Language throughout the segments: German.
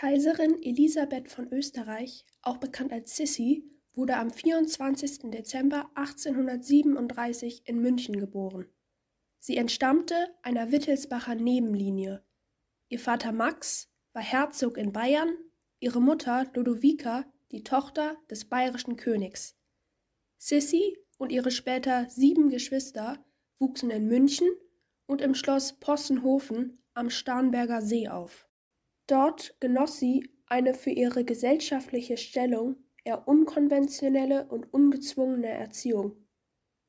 Kaiserin Elisabeth von Österreich, auch bekannt als Sissi, wurde am 24. Dezember 1837 in München geboren. Sie entstammte einer Wittelsbacher Nebenlinie. Ihr Vater Max war Herzog in Bayern, ihre Mutter Ludovica die Tochter des bayerischen Königs. Sissi und ihre später sieben Geschwister wuchsen in München und im Schloss Possenhofen am Starnberger See auf. Dort genoss sie eine für ihre gesellschaftliche Stellung eher unkonventionelle und ungezwungene Erziehung.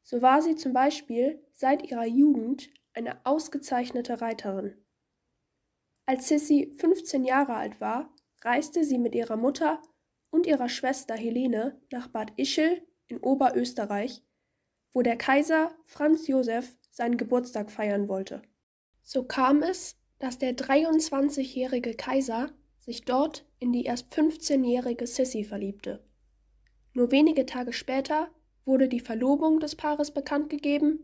So war sie zum Beispiel seit ihrer Jugend eine ausgezeichnete Reiterin. Als Sissy 15 Jahre alt war, reiste sie mit ihrer Mutter und ihrer Schwester Helene nach Bad Ischl in Oberösterreich, wo der Kaiser Franz Josef seinen Geburtstag feiern wollte. So kam es, dass der 23-jährige Kaiser sich dort in die erst 15-jährige Sissy verliebte. Nur wenige Tage später wurde die Verlobung des Paares bekannt gegeben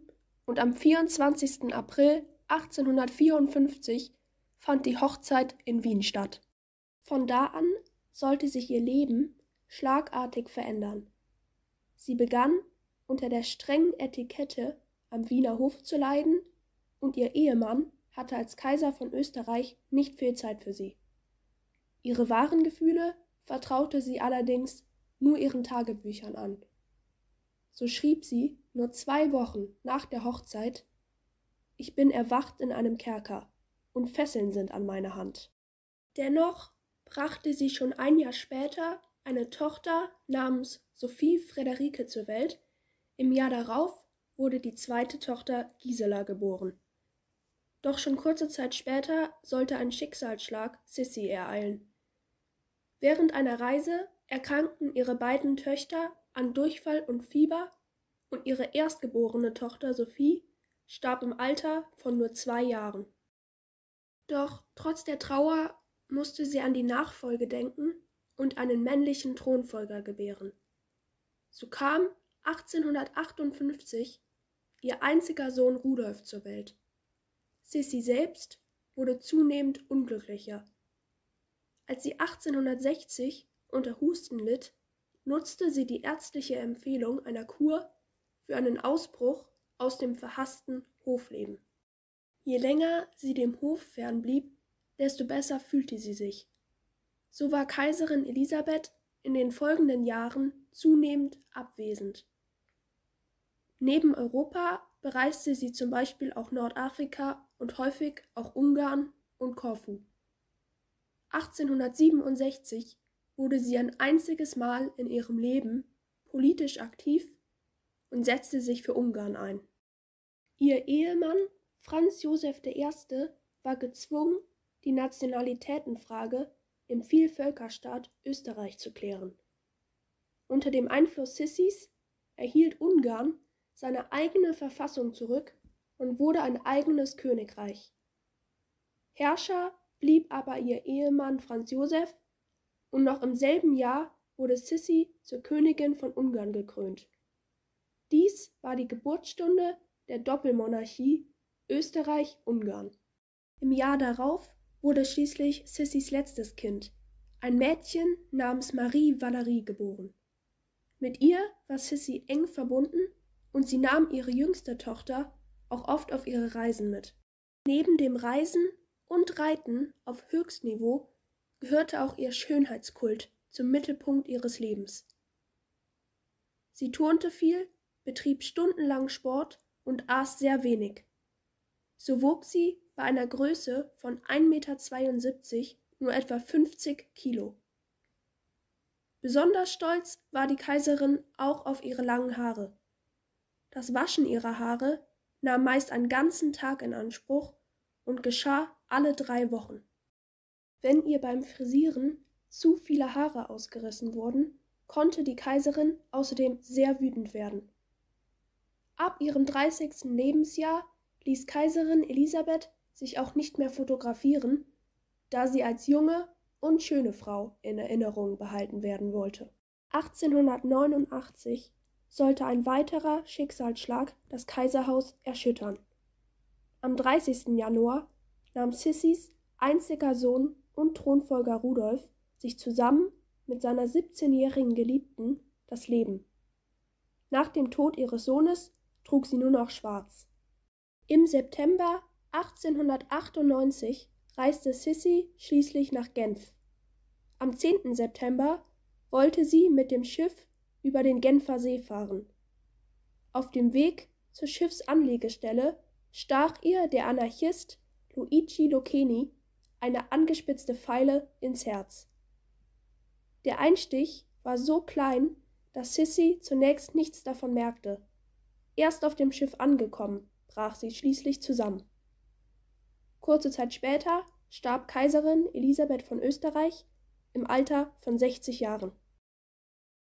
und am 24. April 1854 fand die Hochzeit in Wien statt. Von da an sollte sich ihr Leben schlagartig verändern. Sie begann unter der strengen Etikette am Wiener Hof zu leiden und ihr Ehemann hatte als Kaiser von Österreich nicht viel Zeit für sie. Ihre wahren Gefühle vertraute sie allerdings nur ihren Tagebüchern an. So schrieb sie nur zwei Wochen nach der Hochzeit Ich bin erwacht in einem Kerker, und Fesseln sind an meiner Hand. Dennoch brachte sie schon ein Jahr später eine Tochter namens Sophie Frederike zur Welt. Im Jahr darauf wurde die zweite Tochter Gisela geboren. Doch schon kurze Zeit später sollte ein Schicksalsschlag Sissy ereilen. Während einer Reise erkrankten ihre beiden Töchter an Durchfall und Fieber und ihre erstgeborene Tochter Sophie starb im Alter von nur zwei Jahren. Doch trotz der Trauer musste sie an die Nachfolge denken und einen männlichen Thronfolger gebären. So kam 1858 ihr einziger Sohn Rudolf zur Welt. Sissi selbst wurde zunehmend unglücklicher. Als sie 1860 unter Husten litt, nutzte sie die ärztliche Empfehlung einer Kur für einen Ausbruch aus dem verhassten Hofleben. Je länger sie dem Hof fernblieb, desto besser fühlte sie sich. So war Kaiserin Elisabeth in den folgenden Jahren zunehmend abwesend. Neben Europa bereiste sie zum Beispiel auch Nordafrika und häufig auch Ungarn und Korfu. 1867 wurde sie ein einziges Mal in ihrem Leben politisch aktiv und setzte sich für Ungarn ein. Ihr Ehemann Franz Josef I. war gezwungen, die Nationalitätenfrage im Vielvölkerstaat Österreich zu klären. Unter dem Einfluss Sissys erhielt Ungarn seine eigene Verfassung zurück und wurde ein eigenes Königreich. Herrscher blieb aber ihr Ehemann Franz Josef und noch im selben Jahr wurde Sissi zur Königin von Ungarn gekrönt. Dies war die Geburtsstunde der Doppelmonarchie Österreich-Ungarn. Im Jahr darauf wurde schließlich Sissis letztes Kind, ein Mädchen namens Marie Valerie, geboren. Mit ihr war Sissi eng verbunden und sie nahm ihre jüngste Tochter auch oft auf ihre Reisen mit. Neben dem Reisen und Reiten auf Höchstniveau gehörte auch ihr Schönheitskult zum Mittelpunkt ihres Lebens. Sie turnte viel, betrieb stundenlang Sport und aß sehr wenig. So wog sie bei einer Größe von 1,72 Meter nur etwa 50 Kilo. Besonders stolz war die Kaiserin auch auf ihre langen Haare. Das Waschen ihrer Haare nahm meist einen ganzen Tag in Anspruch und geschah alle drei Wochen. Wenn ihr beim Frisieren zu viele Haare ausgerissen wurden, konnte die Kaiserin außerdem sehr wütend werden. Ab ihrem 30. Lebensjahr ließ Kaiserin Elisabeth sich auch nicht mehr fotografieren, da sie als junge und schöne Frau in Erinnerung behalten werden wollte. 1889 sollte ein weiterer Schicksalsschlag das Kaiserhaus erschüttern. Am 30. Januar nahm Sissys einziger Sohn und Thronfolger Rudolf sich zusammen mit seiner 17-jährigen Geliebten das Leben. Nach dem Tod ihres Sohnes trug sie nur noch schwarz. Im September 1898 reiste Sissi schließlich nach Genf. Am 10. September wollte sie mit dem Schiff über den Genfer See fahren. Auf dem Weg zur Schiffsanlegestelle stach ihr der Anarchist Luigi Lucchini eine angespitzte Feile ins Herz. Der Einstich war so klein, dass Sissy zunächst nichts davon merkte. Erst auf dem Schiff angekommen, brach sie schließlich zusammen. Kurze Zeit später starb Kaiserin Elisabeth von Österreich im Alter von 60 Jahren.